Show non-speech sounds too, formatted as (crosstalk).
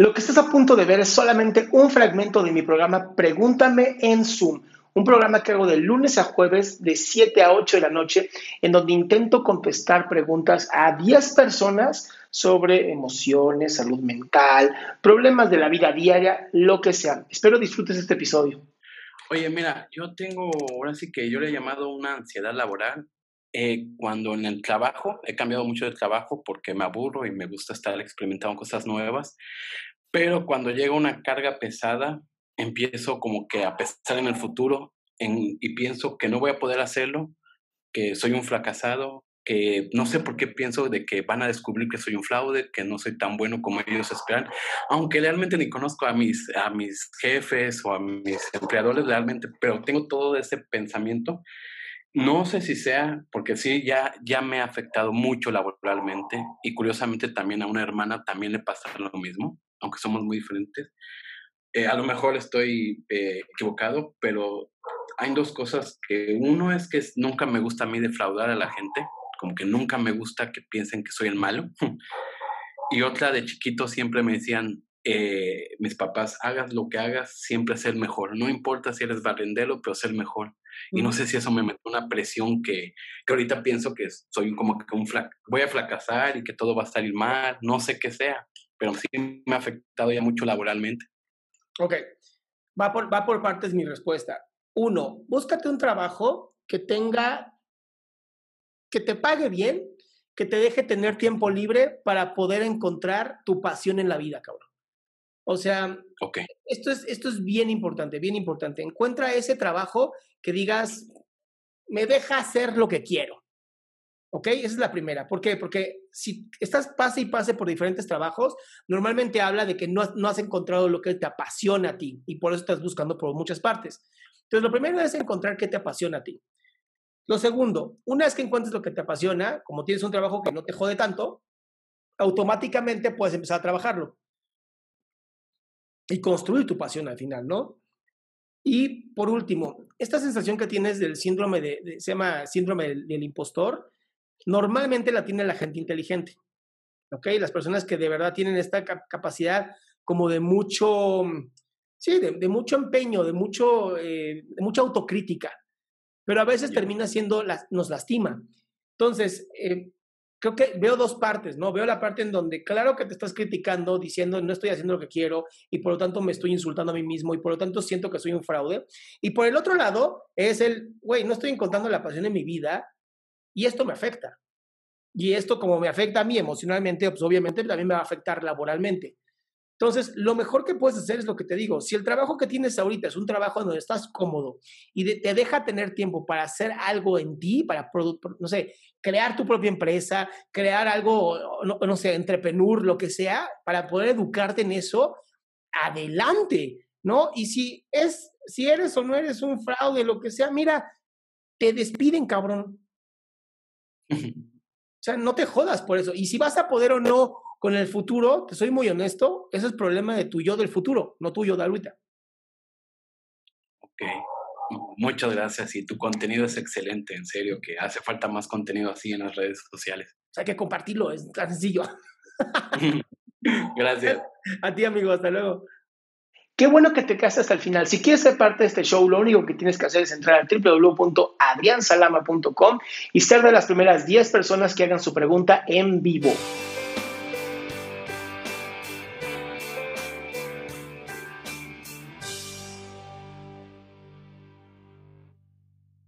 Lo que estás a punto de ver es solamente un fragmento de mi programa Pregúntame en Zoom, un programa que hago de lunes a jueves de 7 a 8 de la noche, en donde intento contestar preguntas a 10 personas sobre emociones, salud mental, problemas de la vida diaria, lo que sea. Espero disfrutes este episodio. Oye, mira, yo tengo, ahora sí que yo le he llamado una ansiedad laboral. Eh, cuando en el trabajo, he cambiado mucho de trabajo porque me aburro y me gusta estar experimentando cosas nuevas, pero cuando llega una carga pesada, empiezo como que a pensar en el futuro y pienso que no voy a poder hacerlo, que soy un fracasado, que no sé por qué pienso de que van a descubrir que soy un fraude, que no soy tan bueno como ellos esperan, aunque realmente ni conozco a mis, a mis jefes o a mis empleadores realmente, pero tengo todo ese pensamiento. No sé si sea, porque sí, ya, ya me ha afectado mucho laboralmente y curiosamente también a una hermana también le pasa lo mismo aunque somos muy diferentes. Eh, a lo mejor estoy eh, equivocado, pero hay dos cosas que uno es que nunca me gusta a mí defraudar a la gente, como que nunca me gusta que piensen que soy el malo. (laughs) y otra de chiquito siempre me decían, eh, mis papás, hagas lo que hagas, siempre ser mejor. No importa si eres barrendero, pero ser mejor. Y no sé si eso me mete una presión que, que ahorita pienso que soy como que un voy a fracasar y que todo va a salir mal, no sé qué sea pero sí me ha afectado ya mucho laboralmente. Ok, va por, va por partes mi respuesta. Uno, búscate un trabajo que tenga, que te pague bien, que te deje tener tiempo libre para poder encontrar tu pasión en la vida, cabrón. O sea, okay. esto, es, esto es bien importante, bien importante. Encuentra ese trabajo que digas, me deja hacer lo que quiero. ¿Ok? Esa es la primera. ¿Por qué? Porque si estás pase y pase por diferentes trabajos, normalmente habla de que no, no has encontrado lo que te apasiona a ti y por eso estás buscando por muchas partes. Entonces, lo primero es encontrar qué te apasiona a ti. Lo segundo, una vez que encuentres lo que te apasiona, como tienes un trabajo que no te jode tanto, automáticamente puedes empezar a trabajarlo y construir tu pasión al final, ¿no? Y por último, esta sensación que tienes del síndrome de, se llama síndrome del impostor, normalmente la tiene la gente inteligente. ¿Ok? Las personas que de verdad tienen esta capacidad como de mucho, sí, de, mucho empeño, de, mucho, eh, de mucha autocrítica, pero a veces termina siendo, nos lastima. Entonces, eh, creo que veo dos partes, ¿no? Veo la parte en donde, claro que te estás criticando, diciendo no estoy haciendo lo que quiero y por lo tanto me estoy insultando a mí mismo y por lo tanto siento que soy un fraude. Y por el otro lado es el, güey, no estoy encontrando la pasión en mi vida y esto me afecta. Y esto como me afecta a mí emocionalmente, pues obviamente también me va a afectar laboralmente. Entonces, lo mejor que puedes hacer es lo que te digo. Si el trabajo que tienes ahorita es un trabajo donde estás cómodo y te deja tener tiempo para hacer algo en ti, para, no sé, crear tu propia empresa, crear algo, no, no sé, entrepreneur, lo que sea, para poder educarte en eso, adelante, ¿no? Y si es, si eres o no eres un fraude, lo que sea, mira, te despiden, cabrón. O sea, no te jodas por eso. Y si vas a poder o no con el futuro, te soy muy honesto, ese es el problema de tu yo del futuro, no tuyo de ahorita. Ok, muchas gracias. Y tu contenido es excelente, en serio, que hace falta más contenido así en las redes sociales. O sea, hay que compartirlo, es tan sencillo. (laughs) gracias. (laughs) A ti, amigo, hasta luego. Qué bueno que te quedaste hasta el final. Si quieres ser parte de este show, lo único que tienes que hacer es entrar a www.adriansalama.com y ser de las primeras 10 personas que hagan su pregunta en vivo.